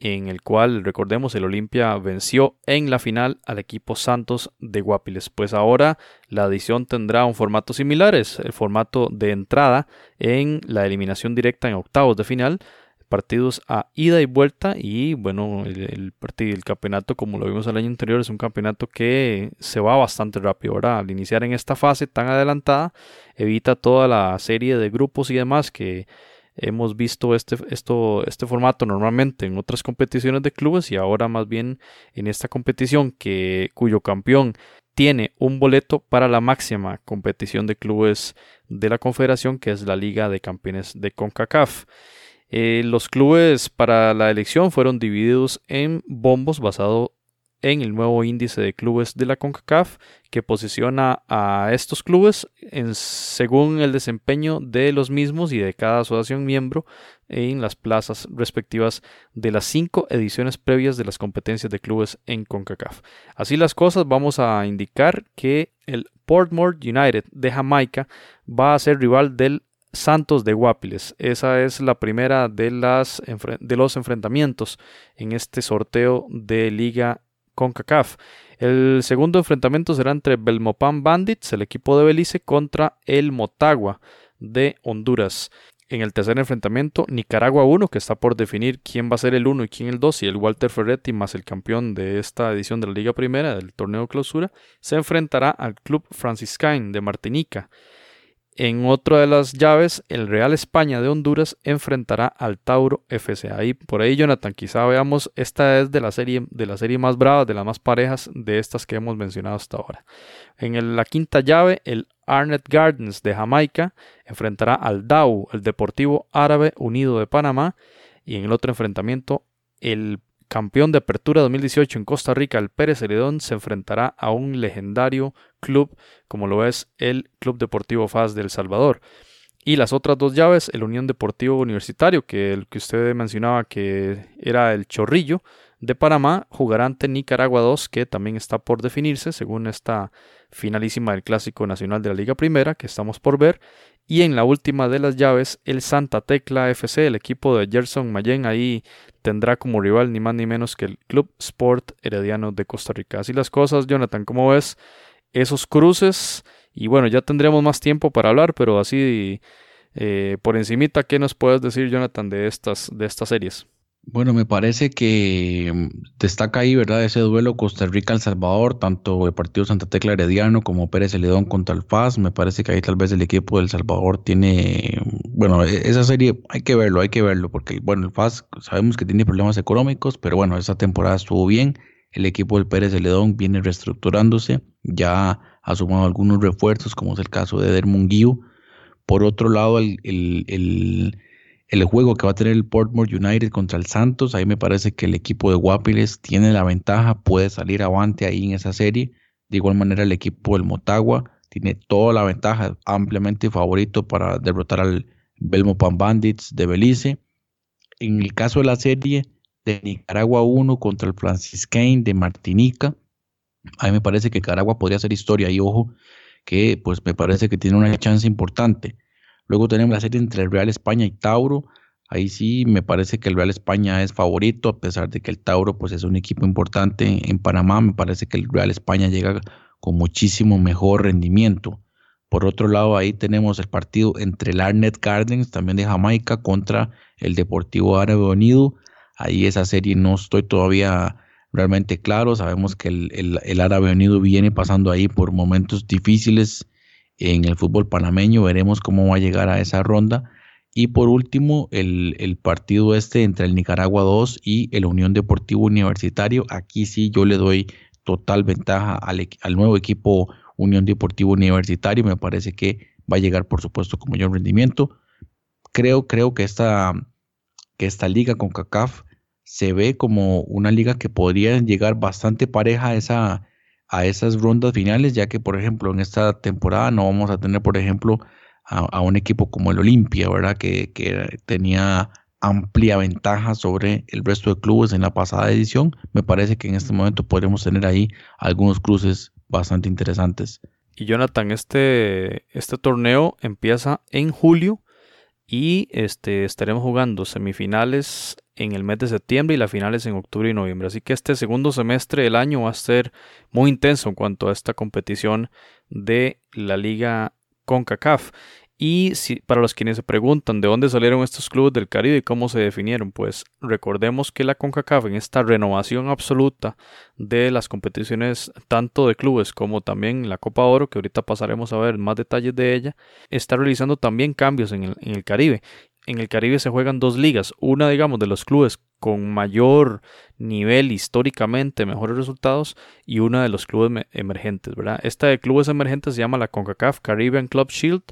en el cual, recordemos, el Olimpia venció en la final al equipo Santos de Guapiles. Pues ahora la edición tendrá un formato similar, es el formato de entrada en la eliminación directa en octavos de final partidos a ida y vuelta y bueno, el, partido, el campeonato como lo vimos el año anterior es un campeonato que se va bastante rápido. Ahora, al iniciar en esta fase tan adelantada, evita toda la serie de grupos y demás que hemos visto este, esto, este formato normalmente en otras competiciones de clubes y ahora más bien en esta competición que, cuyo campeón tiene un boleto para la máxima competición de clubes de la confederación que es la Liga de Campeones de CONCACAF. Eh, los clubes para la elección fueron divididos en bombos basado en el nuevo índice de clubes de la CONCACAF que posiciona a estos clubes según el desempeño de los mismos y de cada asociación miembro en las plazas respectivas de las cinco ediciones previas de las competencias de clubes en CONCACAF. Así las cosas, vamos a indicar que el Portmore United de Jamaica va a ser rival del Santos de Guapiles. Esa es la primera de, de los enfrentamientos en este sorteo de Liga CONCACAF. El segundo enfrentamiento será entre Belmopan Bandits, el equipo de Belice, contra el Motagua de Honduras. En el tercer enfrentamiento, Nicaragua 1, que está por definir quién va a ser el 1 y quién el 2, y el Walter Ferretti más el campeón de esta edición de la Liga Primera del torneo clausura, se enfrentará al Club Franciscain de Martinica. En otra de las llaves, el Real España de Honduras enfrentará al Tauro FC. Ahí, por ahí, Jonathan, quizá veamos, esta es de la serie, de más brava, de las más parejas de estas que hemos mencionado hasta ahora. En la quinta llave, el Arnett Gardens de Jamaica enfrentará al DAU, el Deportivo Árabe Unido de Panamá. Y en el otro enfrentamiento, el campeón de Apertura 2018 en Costa Rica, el Pérez Heredón, se enfrentará a un legendario club como lo es el Club Deportivo FAS de El Salvador. Y las otras dos llaves, el Unión Deportivo Universitario, que el que usted mencionaba que era el Chorrillo de Panamá, jugará ante Nicaragua 2, que también está por definirse, según esta finalísima del Clásico Nacional de la Liga Primera, que estamos por ver. Y en la última de las llaves, el Santa Tecla FC, el equipo de Gerson Mayen, ahí tendrá como rival ni más ni menos que el Club Sport Herediano de Costa Rica. Así las cosas, Jonathan, ¿cómo ves esos cruces? Y bueno, ya tendremos más tiempo para hablar, pero así Eh, por encimita, ¿qué nos puedes decir, Jonathan, de estas, de estas series? Bueno, me parece que mm, destaca ahí, ¿verdad? Ese duelo Costa Rica-El Salvador, tanto el partido Santa Tecla Herediano como Pérez Celedón contra el FAS. Me parece que ahí tal vez el equipo del Salvador tiene, bueno, e- esa serie hay que verlo, hay que verlo, porque bueno, el FAS sabemos que tiene problemas económicos, pero bueno, esa temporada estuvo bien. El equipo del Pérez Celedón viene reestructurándose, ya ha sumado algunos refuerzos, como es el caso de Eder Munguío. Por otro lado, el el juego que va a tener el Portmore United contra el Santos, ahí me parece que el equipo de Guapiles tiene la ventaja, puede salir avante ahí en esa serie. De igual manera el equipo del Motagua tiene toda la ventaja, ampliamente favorito para derrotar al Belmopan Bandits de Belice. En el caso de la serie de Nicaragua 1 contra el Franciscain de Martinica, ahí me parece que Nicaragua podría hacer historia y ojo que pues me parece que tiene una chance importante. Luego tenemos la serie entre el Real España y Tauro. Ahí sí me parece que el Real España es favorito, a pesar de que el Tauro pues, es un equipo importante en Panamá. Me parece que el Real España llega con muchísimo mejor rendimiento. Por otro lado, ahí tenemos el partido entre el Arnet Gardens, también de Jamaica, contra el Deportivo Árabe Unido. Ahí esa serie no estoy todavía realmente claro. Sabemos que el, el, el Árabe Unido viene pasando ahí por momentos difíciles en el fútbol panameño. Veremos cómo va a llegar a esa ronda. Y por último, el, el, partido este entre el Nicaragua 2 y el Unión Deportivo Universitario. Aquí sí yo le doy total ventaja al, al, nuevo equipo Unión Deportivo Universitario. Me parece que va a llegar, por supuesto, con mayor rendimiento. Creo, creo que esta, que esta liga con CACAF se ve como una liga que podría llegar bastante pareja a esa, a esas rondas finales, ya que, por ejemplo, en esta temporada no vamos a tener, por ejemplo, a, un equipo como el Olimpia, ¿verdad? Que, que, tenía amplia ventaja sobre el resto de clubes en la pasada edición. Me parece que en este momento podremos tener ahí algunos cruces bastante interesantes. Y Jonathan, este, este torneo empieza en julio y este, estaremos jugando semifinales en el mes de septiembre y las finales en octubre y noviembre. Así que este segundo semestre del año va a ser muy intenso en cuanto a esta competición de la liga CONCACAF. Y si, para los quienes se preguntan de dónde salieron estos clubes del Caribe y cómo se definieron, pues recordemos que la CONCACAF en esta renovación absoluta de las competiciones tanto de clubes como también la Copa Oro, que ahorita pasaremos a ver más detalles de ella, está realizando también cambios en el, en el Caribe en el Caribe se juegan dos ligas, una digamos de los clubes con mayor nivel históricamente, mejores resultados, y una de los clubes emergentes, ¿verdad? Esta de clubes emergentes se llama la CONCACAF Caribbean Club Shield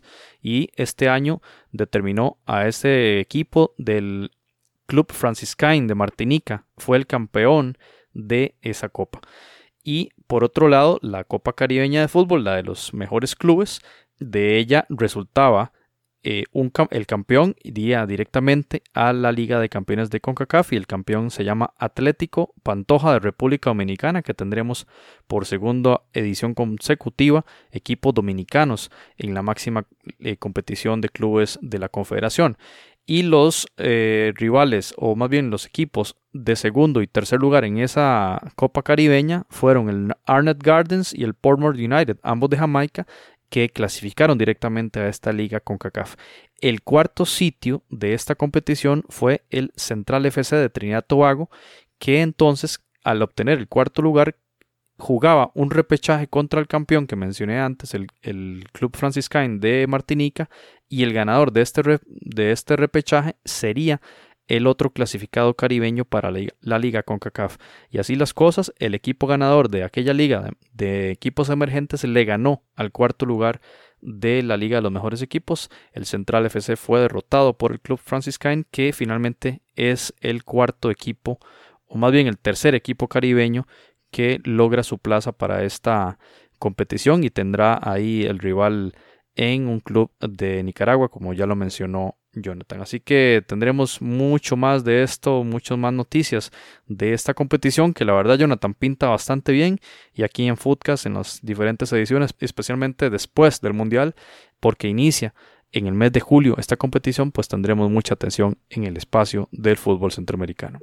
y este año determinó a ese equipo del Club Franciscain de Martinica, fue el campeón de esa copa. Y por otro lado, la Copa Caribeña de Fútbol, la de los mejores clubes, de ella resultaba eh, el campeón iría directamente a la Liga de Campeones de CONCACAF y el campeón se llama Atlético Pantoja de República Dominicana, que tendremos por segunda edición consecutiva equipos dominicanos en la máxima eh, competición de clubes de la Confederación. Y los eh, rivales, o más bien los equipos de segundo y tercer lugar en esa Copa Caribeña fueron el Arnett Gardens y el Portmore United, ambos de Jamaica, que clasificaron directamente a esta liga con CACAF. El cuarto sitio de esta competición fue el Central FC de Trinidad Tobago, que entonces al obtener el cuarto lugar jugaba un repechaje contra el campeón que mencioné antes, el, el Club Franciscain de Martinica, y el ganador de este, de este repechaje sería el otro clasificado caribeño para la, liga CONCACAF. Y así las cosas, el equipo ganador de aquella liga de, de, equipos emergentes le ganó al cuarto lugar de la liga de los mejores equipos. El Central FC fue derrotado por el Club Franciscain, que finalmente es el cuarto equipo, o más bien el tercer equipo caribeño que logra su plaza para esta competición y tendrá ahí el rival en un club de Nicaragua, como ya lo mencionó Jonathan. Así que tendremos mucho más de esto, muchas más noticias de esta competición que la verdad Jonathan pinta bastante bien y aquí en Foodcast en las diferentes ediciones, especialmente después del Mundial, porque inicia en el mes de julio esta competición, pues tendremos mucha atención en el espacio del fútbol centroamericano.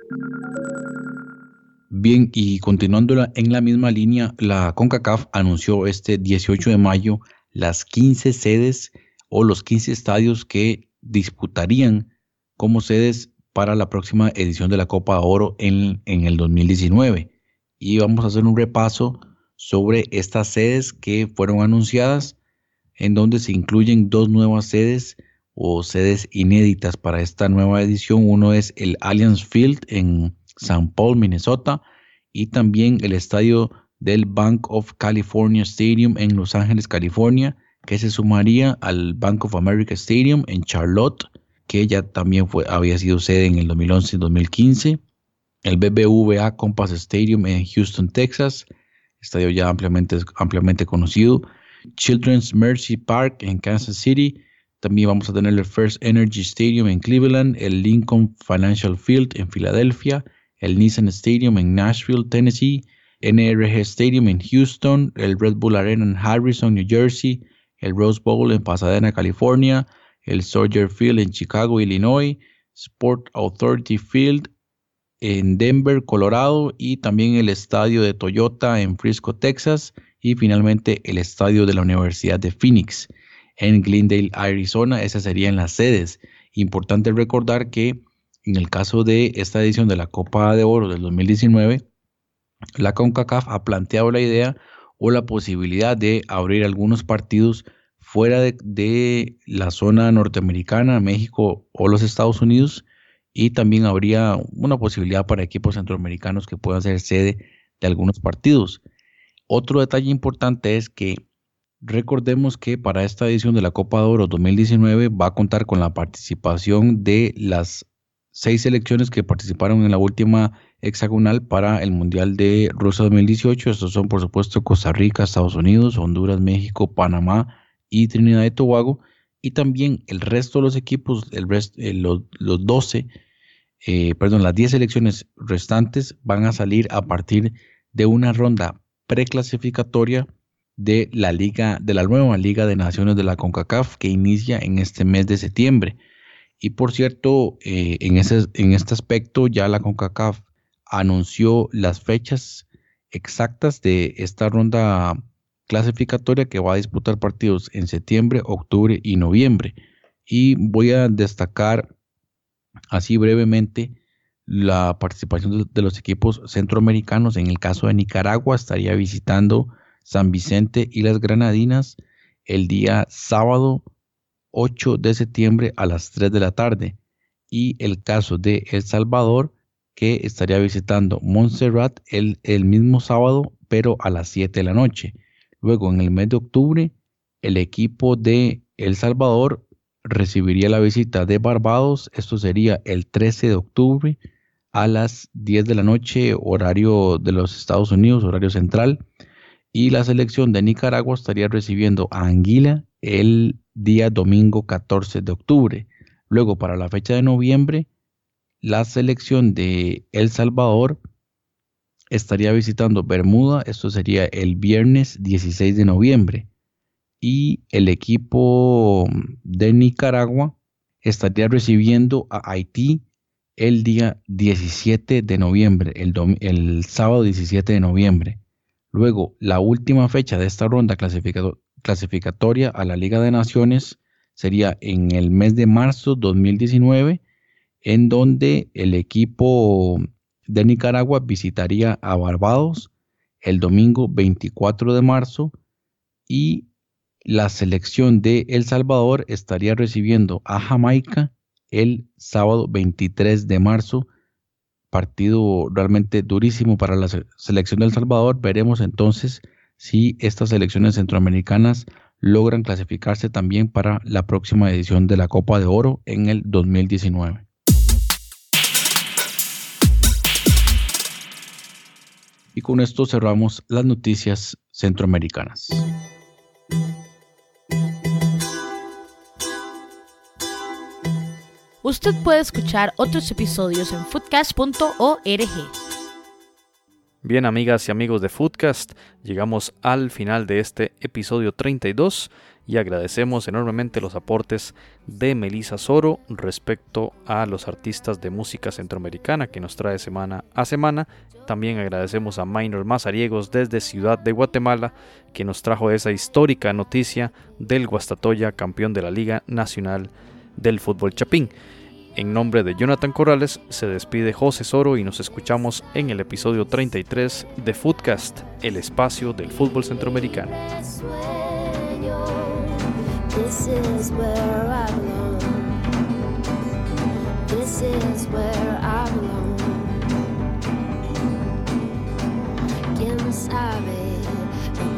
Bien, y continuando en la misma línea, la CONCACAF anunció este 18 de mayo las 15 sedes o los 15 estadios que disputarían como sedes para la próxima edición de la Copa de Oro en, en el 2019. Y vamos a hacer un repaso sobre estas sedes que fueron anunciadas, en donde se incluyen dos nuevas sedes o sedes inéditas para esta nueva edición. Uno es el Allianz Field en San Paul, Minnesota, y también el estadio del Bank of California Stadium en Los Ángeles, California, que se sumaría al Bank of America Stadium en Charlotte, que ya también fue, había sido sede en el 2011 y 2015. El BBVA Compass Stadium en Houston, Texas, estadio ya ampliamente, ampliamente conocido. Children's Mercy Park en Kansas City. También vamos a tener el First Energy Stadium en Cleveland, el Lincoln Financial Field en Filadelfia, el Nissan Stadium en Nashville, Tennessee, NRG Stadium en Houston, el Red Bull Arena en Harrison, New Jersey, el Rose Bowl en Pasadena, California, el Soldier Field en Chicago, Illinois, Sport Authority Field en Denver, Colorado y también el estadio de Toyota en Frisco, Texas y finalmente el estadio de la Universidad de Phoenix en Glendale, Arizona. Esas serían las sedes. Importante recordar que en el caso de esta edición de la Copa de Oro del 2019, la CONCACAF ha planteado la idea o la posibilidad de abrir algunos partidos fuera de, la zona norteamericana, México o los Estados Unidos, y también habría una posibilidad para equipos centroamericanos que puedan ser sede de algunos partidos. Otro detalle importante es que recordemos que para esta edición de la Copa de Oro 2019 va a contar con la participación de las seis selecciones que participaron en la última hexagonal para el Mundial de Rusia 2018. Estos son, por supuesto, Costa Rica, Estados Unidos, Honduras, México, Panamá y Trinidad y Tobago. Y también el resto de los equipos, eh, los, los, 12, eh, perdón, las 10 selecciones restantes van a salir a partir de una ronda preclasificatoria de la liga, de la nueva Liga de Naciones de la CONCACAF que inicia en este mes de septiembre. Y por cierto, eh, en, ese, en este aspecto ya la CONCACAF anunció las fechas exactas de esta ronda clasificatoria que va a disputar partidos en septiembre, octubre y noviembre. Y voy a destacar así brevemente la participación de, los equipos centroamericanos. En el caso de Nicaragua, estaría visitando San Vicente y las Granadinas el día sábado 8 de septiembre a las 3 de la tarde. Y el caso de El Salvador que estaría visitando Montserrat el, el mismo sábado, pero a las 7 de la noche. Luego, en el mes de octubre, el equipo de El Salvador recibiría la visita de Barbados. Esto sería el 13 de octubre a las 10 de la noche, horario de los Estados Unidos, horario central. Y la selección de Nicaragua estaría recibiendo a Anguila el día domingo 14 de octubre. Luego, para la fecha de noviembre, la selección de El Salvador estaría visitando Bermuda, esto sería el viernes 16 de noviembre, y el equipo de Nicaragua estaría recibiendo a Haití el día 17 de noviembre, el, sábado 17 de noviembre. Luego, la última fecha de esta ronda clasificatoria a la Liga de Naciones sería en el mes de marzo 2019 en donde el equipo de Nicaragua visitaría a Barbados el domingo 24 de marzo y la selección de El Salvador estaría recibiendo a Jamaica el sábado 23 de marzo. Partido realmente durísimo para la selección de El Salvador. Veremos entonces si estas selecciones centroamericanas logran clasificarse también para la próxima edición de la Copa de Oro en el 2019. Y con esto cerramos las noticias centroamericanas. Usted puede escuchar otros episodios en foodcast.org. Bien, amigas y amigos de Foodcast, llegamos al final de este episodio 32 y agradecemos enormemente los aportes de Melissa Soro respecto a los artistas de música centroamericana que nos trae semana a semana. También agradecemos a Minor Mazariegos desde Ciudad de Guatemala que nos trajo esa histórica noticia del Guastatoya, campeón de la Liga Nacional del Fútbol Chapín. En nombre de Jonathan Corrales se despide José Soro y nos escuchamos en el episodio 33 de Foodcast, el espacio del fútbol centroamericano.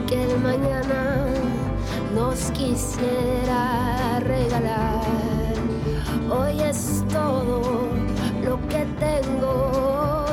que el mañana nos quisiera regalar. Hoy es todo lo que tengo